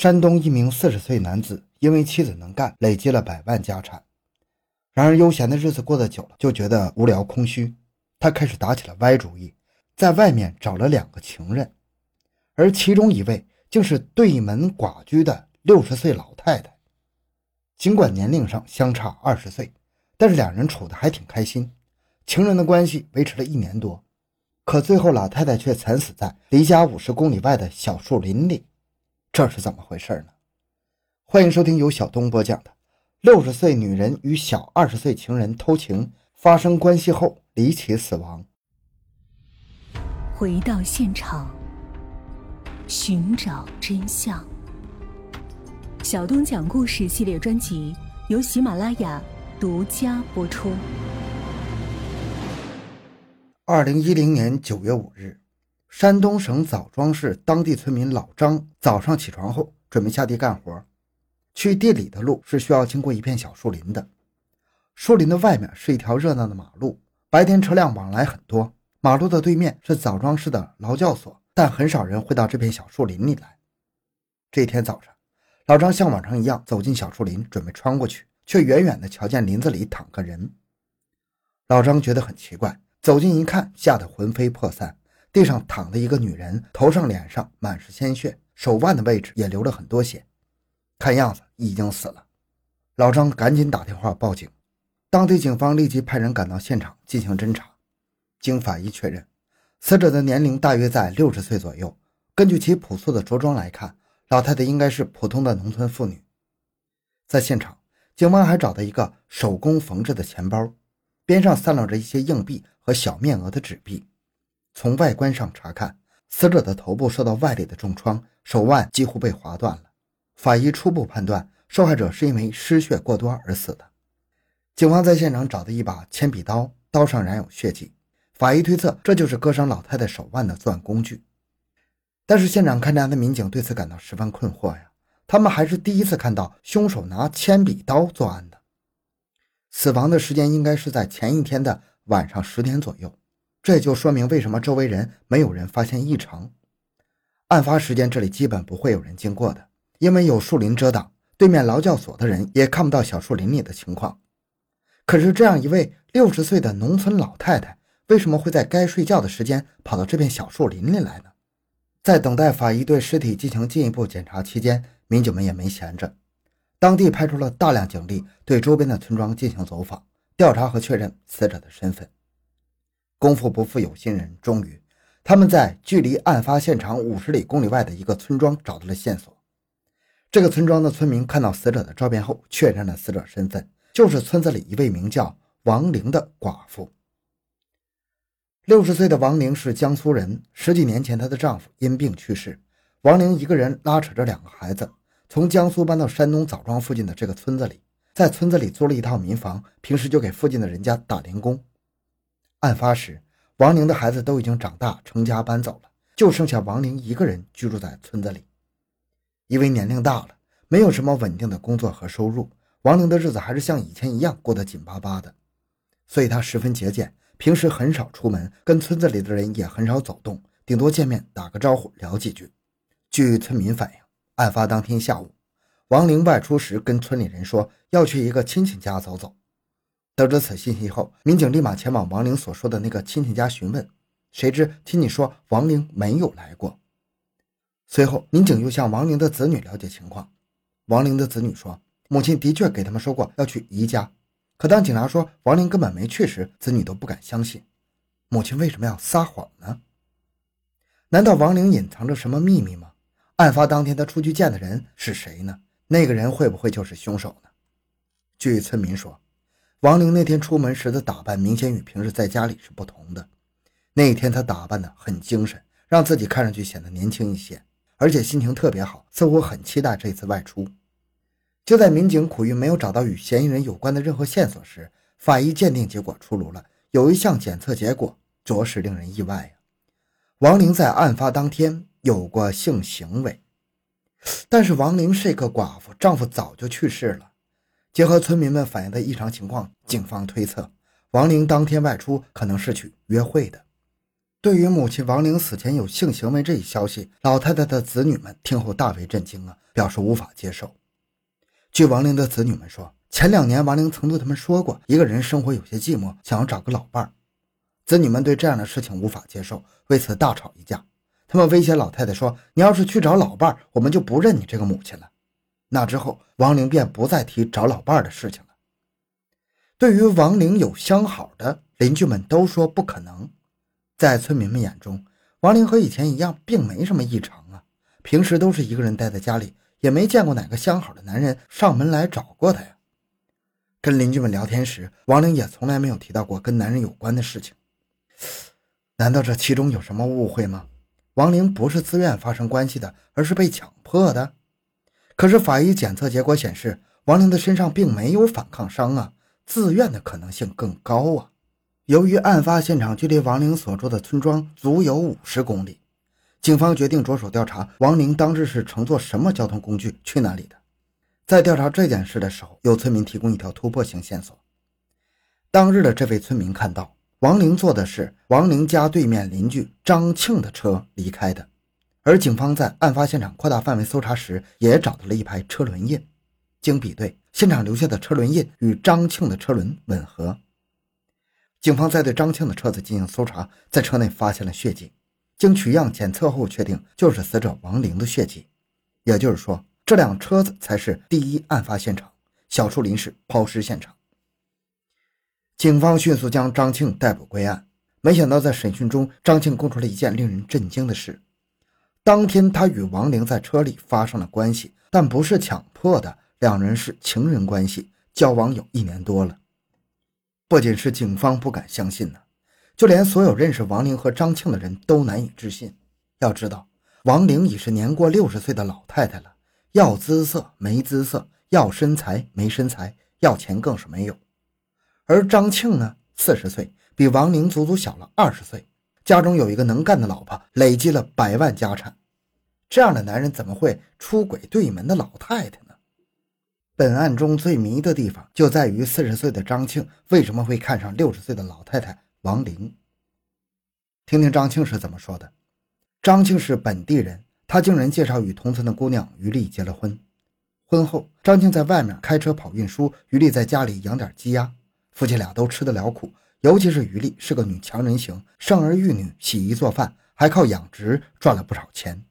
山东一名四十岁男子因为妻子能干，累积了百万家产。然而悠闲的日子过得久了，就觉得无聊空虚。他开始打起了歪主意，在外面找了两个情人，而其中一位竟是对门寡居的六十岁老太太。尽管年龄上相差二十岁，但是两人处得还挺开心，情人的关系维持了一年多。可最后，老太太却惨死在离家五十公里外的小树林里，这是怎么回事呢？欢迎收听由小东播讲的。六十岁女人与小二十岁情人偷情发生关系后离奇死亡。回到现场，寻找真相。小东讲故事系列专辑由喜马拉雅独家播出。二零一零年九月五日，山东省枣庄市当地村民老张早上起床后准备下地干活。去地里的路是需要经过一片小树林的，树林的外面是一条热闹的马路，白天车辆往来很多。马路的对面是枣庄市的劳教所，但很少人会到这片小树林里来。这天早上，老张像往常一样走进小树林，准备穿过去，却远远地瞧见林子里躺个人。老张觉得很奇怪，走近一看，吓得魂飞魄散。地上躺着一个女人，头上、脸上满是鲜血，手腕的位置也流了很多血。看样子已经死了，老张赶紧打电话报警，当地警方立即派人赶到现场进行侦查。经法医确认，死者的年龄大约在六十岁左右。根据其朴素的着装来看，老太太应该是普通的农村妇女。在现场，警方还找到一个手工缝制的钱包，边上散落着一些硬币和小面额的纸币。从外观上查看，死者的头部受到外力的重创，手腕几乎被划断了。法医初步判断，受害者是因为失血过多而死的。警方在现场找到一把铅笔刀，刀上染有血迹。法医推测，这就是割伤老太太手腕的作案工具。但是现场勘查的民警对此感到十分困惑呀，他们还是第一次看到凶手拿铅笔刀作案的。死亡的时间应该是在前一天的晚上十点左右，这就说明为什么周围人没有人发现异常。案发时间这里基本不会有人经过的。因为有树林遮挡，对面劳教所的人也看不到小树林里的情况。可是，这样一位六十岁的农村老太太，为什么会在该睡觉的时间跑到这片小树林里来呢？在等待法医对尸体进行进一步检查期间，民警们也没闲着，当地派出了大量警力，对周边的村庄进行走访、调查和确认死者的身份。功夫不负有心人，终于，他们在距离案发现场五十里公里外的一个村庄找到了线索。这个村庄的村民看到死者的照片后，确认了死者身份，就是村子里一位名叫王玲的寡妇。六十岁的王玲是江苏人，十几年前她的丈夫因病去世，王玲一个人拉扯着两个孩子，从江苏搬到山东枣庄附近的这个村子里，在村子里租了一套民房，平时就给附近的人家打零工。案发时，王玲的孩子都已经长大成家搬走了，就剩下王玲一个人居住在村子里。因为年龄大了，没有什么稳定的工作和收入，王玲的日子还是像以前一样过得紧巴巴的，所以她十分节俭，平时很少出门，跟村子里的人也很少走动，顶多见面打个招呼聊几句。据村民反映，案发当天下午，王玲外出时跟村里人说要去一个亲戚家走走。得知此信息后，民警立马前往王玲所说的那个亲戚家询问，谁知亲戚说王玲没有来过。随后，民警又向王玲的子女了解情况。王玲的子女说，母亲的确给他们说过要去姨家，可当警察说王玲根本没去时，子女都不敢相信。母亲为什么要撒谎呢？难道王玲隐藏着什么秘密吗？案发当天她出去见的人是谁呢？那个人会不会就是凶手呢？据村民说，王玲那天出门时的打扮明显与平时在家里是不同的。那一天她打扮的很精神，让自己看上去显得年轻一些。而且心情特别好，似乎很期待这次外出。就在民警苦于没有找到与嫌疑人有关的任何线索时，法医鉴定结果出炉了，有一项检测结果着实令人意外呀。王玲在案发当天有过性行为，但是王玲是一个寡妇，丈夫早就去世了。结合村民们反映的异常情况，警方推测王玲当天外出可能是去约会的。对于母亲王玲死前有性行为这一消息，老太太的子女们听后大为震惊啊，表示无法接受。据王玲的子女们说，前两年王玲曾对他们说过，一个人生活有些寂寞，想要找个老伴儿。子女们对这样的事情无法接受，为此大吵一架。他们威胁老太太说：“你要是去找老伴儿，我们就不认你这个母亲了。”那之后，王玲便不再提找老伴儿的事情了。对于王玲有相好的邻居们都说不可能。在村民们眼中，王玲和以前一样，并没什么异常啊。平时都是一个人待在家里，也没见过哪个相好的男人上门来找过她呀。跟邻居们聊天时，王玲也从来没有提到过跟男人有关的事情。难道这其中有什么误会吗？王玲不是自愿发生关系的，而是被强迫的。可是法医检测结果显示，王玲的身上并没有反抗伤啊，自愿的可能性更高啊。由于案发现场距离王玲所住的村庄足有五十公里，警方决定着手调查王玲当日是乘坐什么交通工具去哪里的。在调查这件事的时候，有村民提供一条突破性线索：当日的这位村民看到。王玲坐的是王玲家对面邻居张庆的车离开的，而警方在案发现场扩大范围搜查时，也找到了一排车轮印。经比对，现场留下的车轮印与张庆的车轮吻合。警方在对张庆的车子进行搜查，在车内发现了血迹，经取样检测后确定就是死者王玲的血迹。也就是说，这辆车子才是第一案发现场——小树林是抛尸现场。警方迅速将张庆逮捕归案，没想到在审讯中，张庆供出了一件令人震惊的事：当天他与王玲在车里发生了关系，但不是强迫的，两人是情人关系，交往有一年多了。不仅是警方不敢相信呢，就连所有认识王玲和张庆的人都难以置信。要知道，王玲已是年过六十岁的老太太了，要姿色没姿色，要身材没身材，要钱更是没有。而张庆呢，四十岁，比王玲足足小了二十岁，家中有一个能干的老婆，累积了百万家产。这样的男人怎么会出轨对门的老太太呢？本案中最迷的地方就在于四十岁的张庆为什么会看上六十岁的老太太王玲。听听张庆是怎么说的：张庆是本地人，他经人介绍与同村的姑娘于丽结了婚。婚后，张庆在外面开车跑运输，于丽在家里养点鸡鸭。夫妻俩都吃得了苦，尤其是于丽是个女强人型，生儿育女、洗衣做饭，还靠养殖赚了不少钱。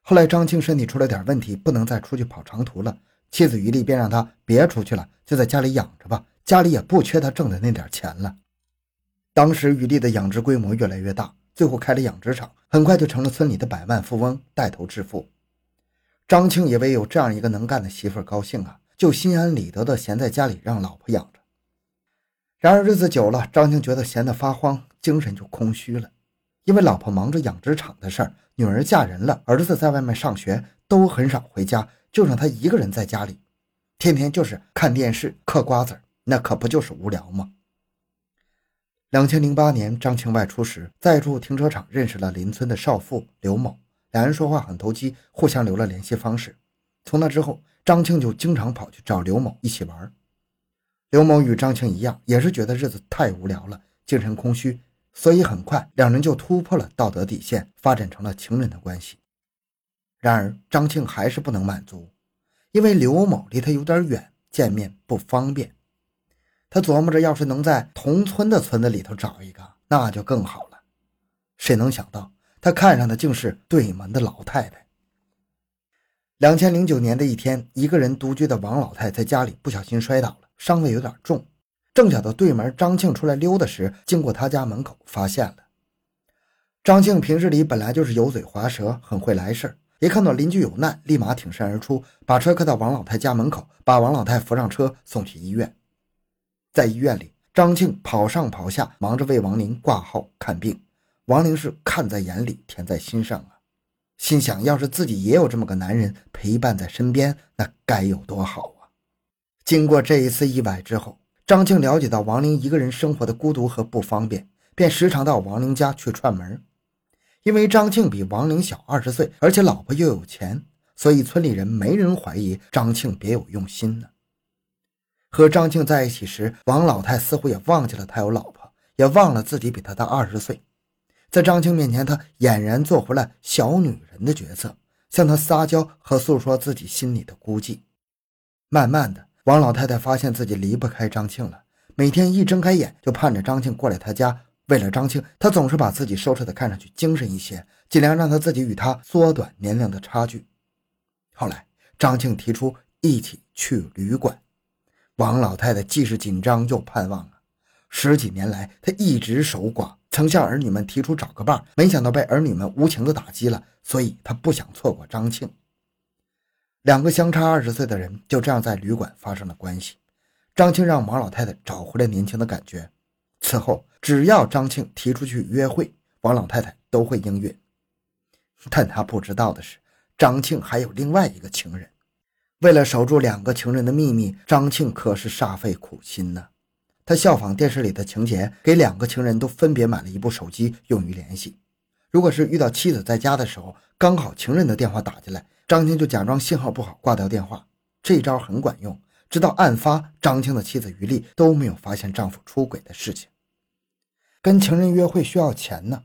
后来张庆身体出了点问题，不能再出去跑长途了，妻子于丽便让他别出去了，就在家里养着吧，家里也不缺他挣的那点钱了。当时于丽的养殖规模越来越大，最后开了养殖场，很快就成了村里的百万富翁，带头致富。张庆也为有这样一个能干的媳妇高兴啊，就心安理得的闲在家里让老婆养着。然而日子久了，张庆觉得闲得发慌，精神就空虚了。因为老婆忙着养殖场的事儿，女儿嫁人了，儿子在外面上学，都很少回家，就剩他一个人在家里，天天就是看电视、嗑瓜子儿那可不就是无聊吗？两千零八年，张庆外出时，在一处停车场认识了邻村的少妇刘某，两人说话很投机，互相留了联系方式。从那之后，张庆就经常跑去找刘某一起玩。刘某与张庆一样，也是觉得日子太无聊了，精神空虚，所以很快两人就突破了道德底线，发展成了情人的关系。然而张庆还是不能满足，因为刘某离他有点远，见面不方便。他琢磨着，要是能在同村的村子里头找一个，那就更好了。谁能想到，他看上的竟是对门的老太太。两千零九年的一天，一个人独居的王老太在家里不小心摔倒了。伤的有点重，正巧到对门张庆出来溜达时，经过他家门口发现了。张庆平日里本来就是油嘴滑舌，很会来事儿，一看到邻居有难，立马挺身而出，把车开到王老太家门口，把王老太扶上车送去医院。在医院里，张庆跑上跑下，忙着为王玲挂号看病。王玲是看在眼里，甜在心上啊，心想要是自己也有这么个男人陪伴在身边，那该有多好。经过这一次意外之后，张庆了解到王玲一个人生活的孤独和不方便，便时常到王玲家去串门。因为张庆比王玲小二十岁，而且老婆又有钱，所以村里人没人怀疑张庆别有用心呢。和张庆在一起时，王老太似乎也忘记了他有老婆，也忘了自己比他大二十岁，在张庆面前，他俨然做回了小女人的角色，向他撒娇和诉说自己心里的孤寂。慢慢的，王老太太发现自己离不开张庆了，每天一睁开眼就盼着张庆过来她家。为了张庆，她总是把自己收拾的看上去精神一些，尽量让她自己与他缩短年龄的差距。后来，张庆提出一起去旅馆，王老太太既是紧张又盼望啊。十几年来，她一直守寡，曾向儿女们提出找个伴，没想到被儿女们无情的打击了，所以她不想错过张庆。两个相差二十岁的人就这样在旅馆发生了关系。张庆让王老太太找回了年轻的感觉。此后，只要张庆提出去约会，王老太太都会应允。但他不知道的是，张庆还有另外一个情人。为了守住两个情人的秘密，张庆可是煞费苦心呢。他效仿电视里的情节，给两个情人都分别买了一部手机，用于联系。如果是遇到妻子在家的时候，刚好情人的电话打进来。张青就假装信号不好，挂掉电话。这招很管用。直到案发，张青的妻子于丽都没有发现丈夫出轨的事情。跟情人约会需要钱呢，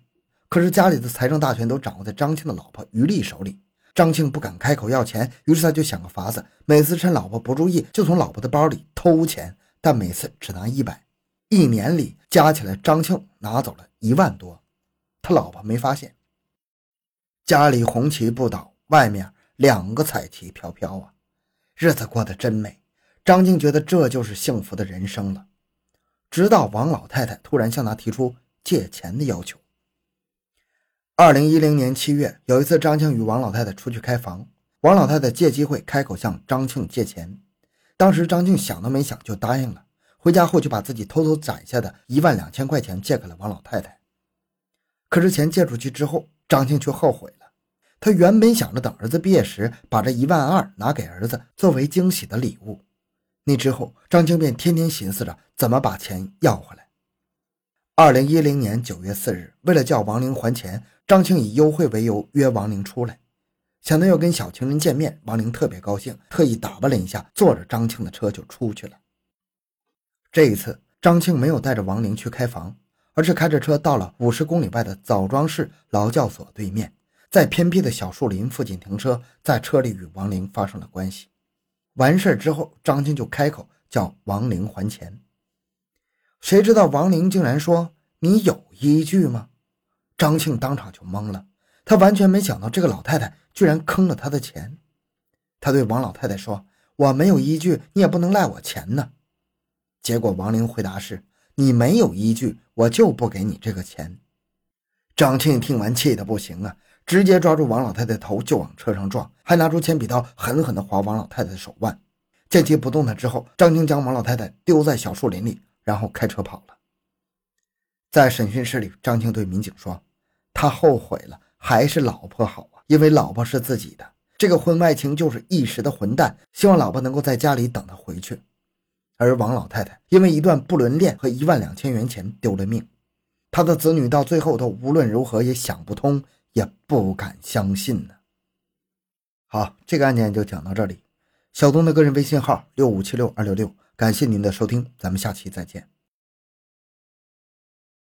可是家里的财政大权都掌握在张青的老婆于丽手里。张庆不敢开口要钱，于是他就想个法子，每次趁老婆不注意，就从老婆的包里偷钱，但每次只拿一百。一年里加起来，张庆拿走了一万多，他老婆没发现。家里红旗不倒，外面。两个彩旗飘飘啊，日子过得真美。张静觉得这就是幸福的人生了。直到王老太太突然向他提出借钱的要求。二零一零年七月，有一次张庆与王老太太出去开房，王老太太借机会开口向张庆借钱。当时张庆想都没想就答应了。回家后就把自己偷偷攒下的一万两千块钱借给了王老太太。可是钱借出去之后，张庆却后悔了。他原本想着等儿子毕业时，把这一万二拿给儿子作为惊喜的礼物。那之后，张青便天天寻思着怎么把钱要回来。二零一零年九月四日，为了叫王玲还钱，张青以优惠为由约王玲出来，想到要跟小情人见面。王玲特别高兴，特意打扮了一下，坐着张庆的车就出去了。这一次，张庆没有带着王玲去开房，而是开着车到了五十公里外的枣庄市劳教所对面。在偏僻的小树林附近停车，在车里与王玲发生了关系。完事之后，张青就开口叫王玲还钱。谁知道王玲竟然说：“你有依据吗？”张庆当场就懵了，他完全没想到这个老太太居然坑了他的钱。他对王老太太说：“我没有依据，你也不能赖我钱呢。”结果王玲回答是：“你没有依据，我就不给你这个钱。”张庆听完气得不行啊！直接抓住王老太太头就往车上撞，还拿出铅笔刀狠狠地划王老太太的手腕。见其不动弹之后，张青将王老太太丢在小树林里，然后开车跑了。在审讯室里，张青对民警说：“他后悔了，还是老婆好啊，因为老婆是自己的。这个婚外情就是一时的混蛋，希望老婆能够在家里等他回去。”而王老太太因为一段不伦恋和一万两千元钱丢了命，他的子女到最后都无论如何也想不通。也不敢相信呢。好，这个案件就讲到这里。小东的个人微信号六五七六二六六，感谢您的收听，咱们下期再见。